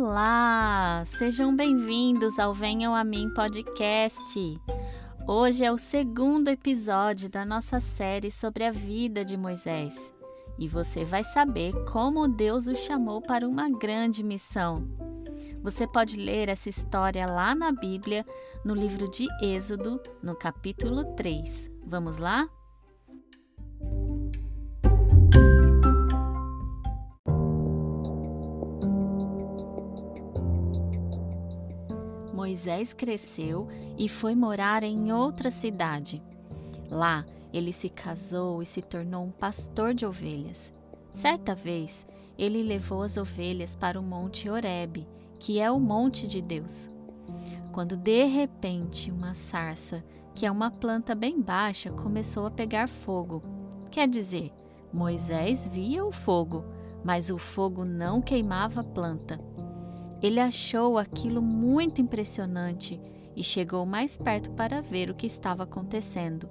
Olá! Sejam bem-vindos ao Venham a Mim podcast. Hoje é o segundo episódio da nossa série sobre a vida de Moisés e você vai saber como Deus o chamou para uma grande missão. Você pode ler essa história lá na Bíblia, no livro de Êxodo, no capítulo 3. Vamos lá? Moisés cresceu e foi morar em outra cidade. Lá, ele se casou e se tornou um pastor de ovelhas. Certa vez, ele levou as ovelhas para o Monte Horebe, que é o monte de Deus. Quando de repente uma sarça, que é uma planta bem baixa, começou a pegar fogo. Quer dizer, Moisés via o fogo, mas o fogo não queimava a planta. Ele achou aquilo muito impressionante e chegou mais perto para ver o que estava acontecendo.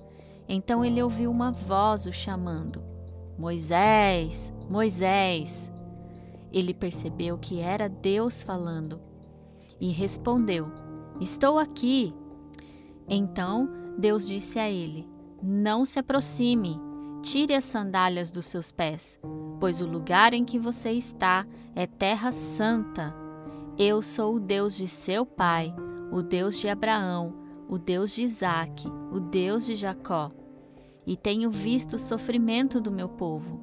Então ele ouviu uma voz o chamando: Moisés, Moisés. Ele percebeu que era Deus falando e respondeu: Estou aqui. Então Deus disse a ele: Não se aproxime, tire as sandálias dos seus pés, pois o lugar em que você está é terra santa. Eu sou o Deus de seu pai, o Deus de Abraão, o Deus de Isaque, o Deus de Jacó, e tenho visto o sofrimento do meu povo.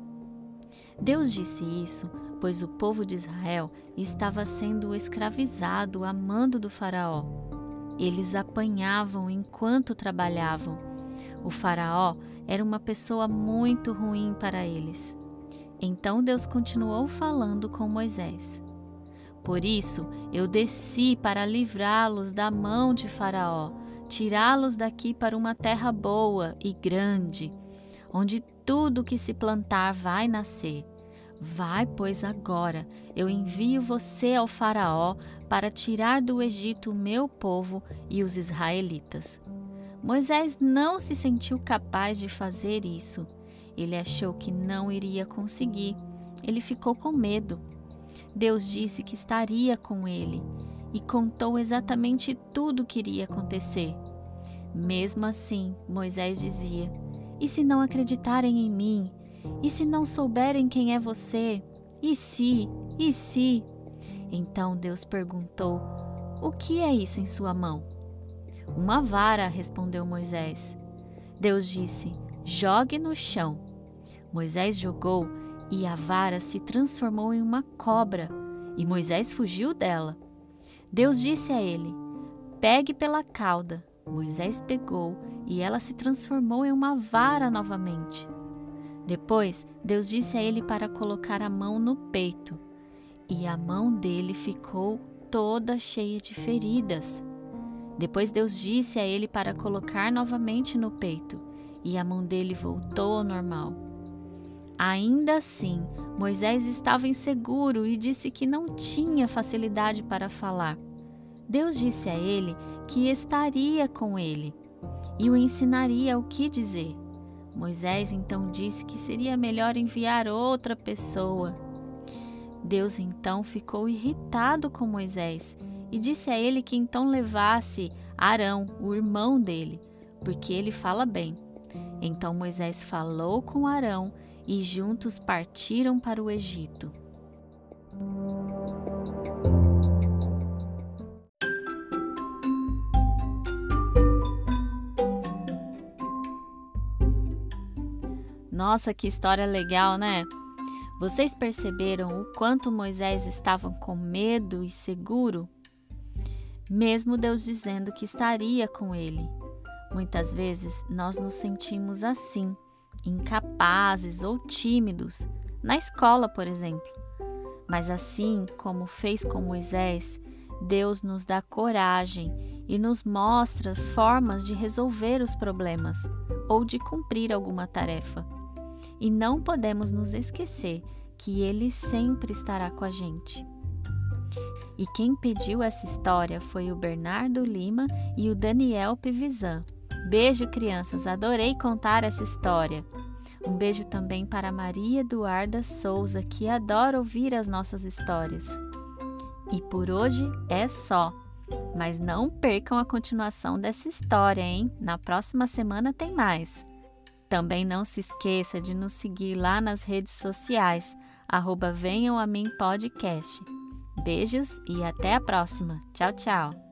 Deus disse isso, pois o povo de Israel estava sendo escravizado a mando do Faraó. Eles apanhavam enquanto trabalhavam. O Faraó era uma pessoa muito ruim para eles. Então Deus continuou falando com Moisés. Por isso eu desci para livrá-los da mão de Faraó, tirá-los daqui para uma terra boa e grande, onde tudo que se plantar vai nascer. Vai, pois, agora, eu envio você ao Faraó para tirar do Egito o meu povo e os israelitas. Moisés não se sentiu capaz de fazer isso. Ele achou que não iria conseguir. Ele ficou com medo. Deus disse que estaria com ele e contou exatamente tudo o que iria acontecer. Mesmo assim, Moisés dizia: E se não acreditarem em mim? E se não souberem quem é você? E se? E se? Então Deus perguntou: O que é isso em sua mão? Uma vara, respondeu Moisés. Deus disse: Jogue no chão. Moisés jogou e a vara se transformou em uma cobra, e Moisés fugiu dela. Deus disse a ele: Pegue pela cauda. Moisés pegou e ela se transformou em uma vara novamente. Depois, Deus disse a ele para colocar a mão no peito, e a mão dele ficou toda cheia de feridas. Depois, Deus disse a ele para colocar novamente no peito, e a mão dele voltou ao normal. Ainda assim, Moisés estava inseguro e disse que não tinha facilidade para falar. Deus disse a ele que estaria com ele e o ensinaria o que dizer. Moisés então disse que seria melhor enviar outra pessoa. Deus então ficou irritado com Moisés e disse a ele que então levasse Arão, o irmão dele, porque ele fala bem. Então Moisés falou com Arão e juntos partiram para o Egito. Nossa, que história legal, né? Vocês perceberam o quanto Moisés estava com medo e seguro? Mesmo Deus dizendo que estaria com ele. Muitas vezes nós nos sentimos assim incapazes ou tímidos, na escola, por exemplo. Mas assim como fez com Moisés, Deus nos dá coragem e nos mostra formas de resolver os problemas ou de cumprir alguma tarefa. E não podemos nos esquecer que Ele sempre estará com a gente. E quem pediu essa história foi o Bernardo Lima e o Daniel Pivisan. Beijo, crianças, adorei contar essa história. Um beijo também para Maria Eduarda Souza, que adora ouvir as nossas histórias. E por hoje é só. Mas não percam a continuação dessa história, hein? Na próxima semana tem mais. Também não se esqueça de nos seguir lá nas redes sociais, arroba Venham a Mim Podcast. Beijos e até a próxima. Tchau, tchau.